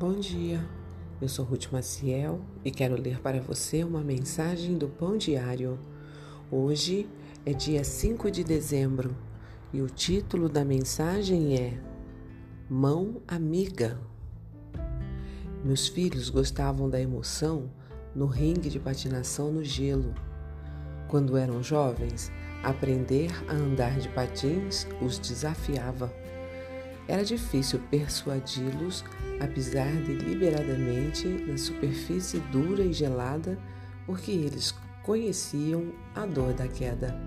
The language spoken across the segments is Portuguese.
Bom dia, eu sou Ruth Maciel e quero ler para você uma mensagem do Pão Diário. Hoje é dia 5 de dezembro e o título da mensagem é Mão Amiga. Meus filhos gostavam da emoção no ringue de patinação no gelo. Quando eram jovens, aprender a andar de patins os desafiava. Era difícil persuadi-los a pisar deliberadamente na superfície dura e gelada, porque eles conheciam a dor da queda.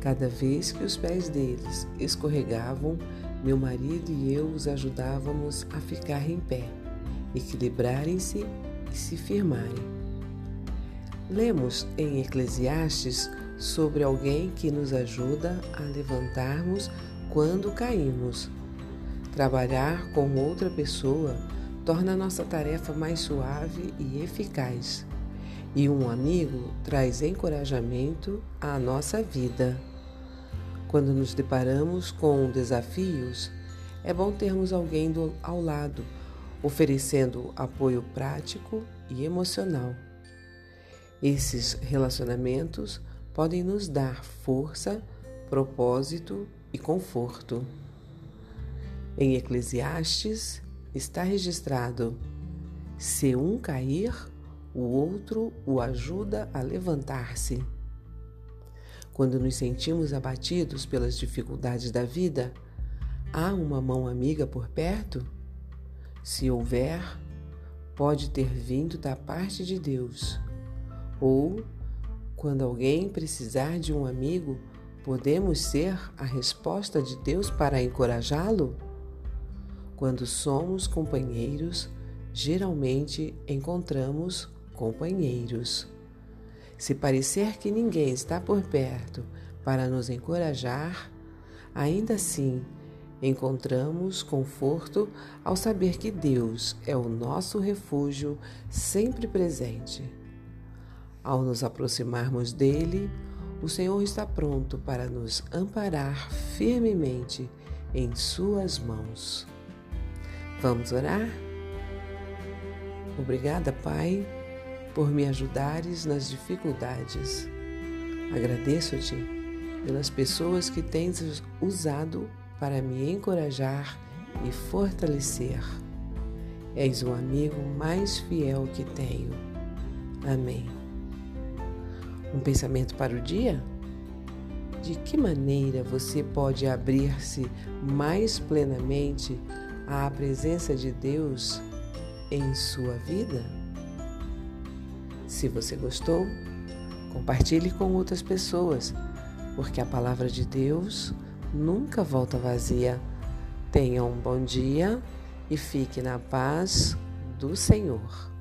Cada vez que os pés deles escorregavam, meu marido e eu os ajudávamos a ficar em pé, equilibrarem-se e se firmarem. Lemos em Eclesiastes sobre alguém que nos ajuda a levantarmos quando caímos. Trabalhar com outra pessoa torna nossa tarefa mais suave e eficaz. E um amigo traz encorajamento à nossa vida. Quando nos deparamos com desafios, é bom termos alguém do, ao lado, oferecendo apoio prático e emocional. Esses relacionamentos podem nos dar força, propósito e conforto. Em Eclesiastes está registrado: se um cair, o outro o ajuda a levantar-se. Quando nos sentimos abatidos pelas dificuldades da vida, há uma mão amiga por perto? Se houver, pode ter vindo da parte de Deus. Ou, quando alguém precisar de um amigo, podemos ser a resposta de Deus para encorajá-lo? Quando somos companheiros, geralmente encontramos companheiros. Se parecer que ninguém está por perto para nos encorajar, ainda assim encontramos conforto ao saber que Deus é o nosso refúgio sempre presente. Ao nos aproximarmos dele, o Senhor está pronto para nos amparar firmemente em Suas mãos. Vamos orar? Obrigada, Pai, por me ajudares nas dificuldades. Agradeço-te pelas pessoas que tens usado para me encorajar e fortalecer. És o amigo mais fiel que tenho. Amém. Um pensamento para o dia? De que maneira você pode abrir-se mais plenamente à presença de Deus em sua vida? Se você gostou, compartilhe com outras pessoas, porque a palavra de Deus nunca volta vazia. Tenha um bom dia e fique na paz do Senhor.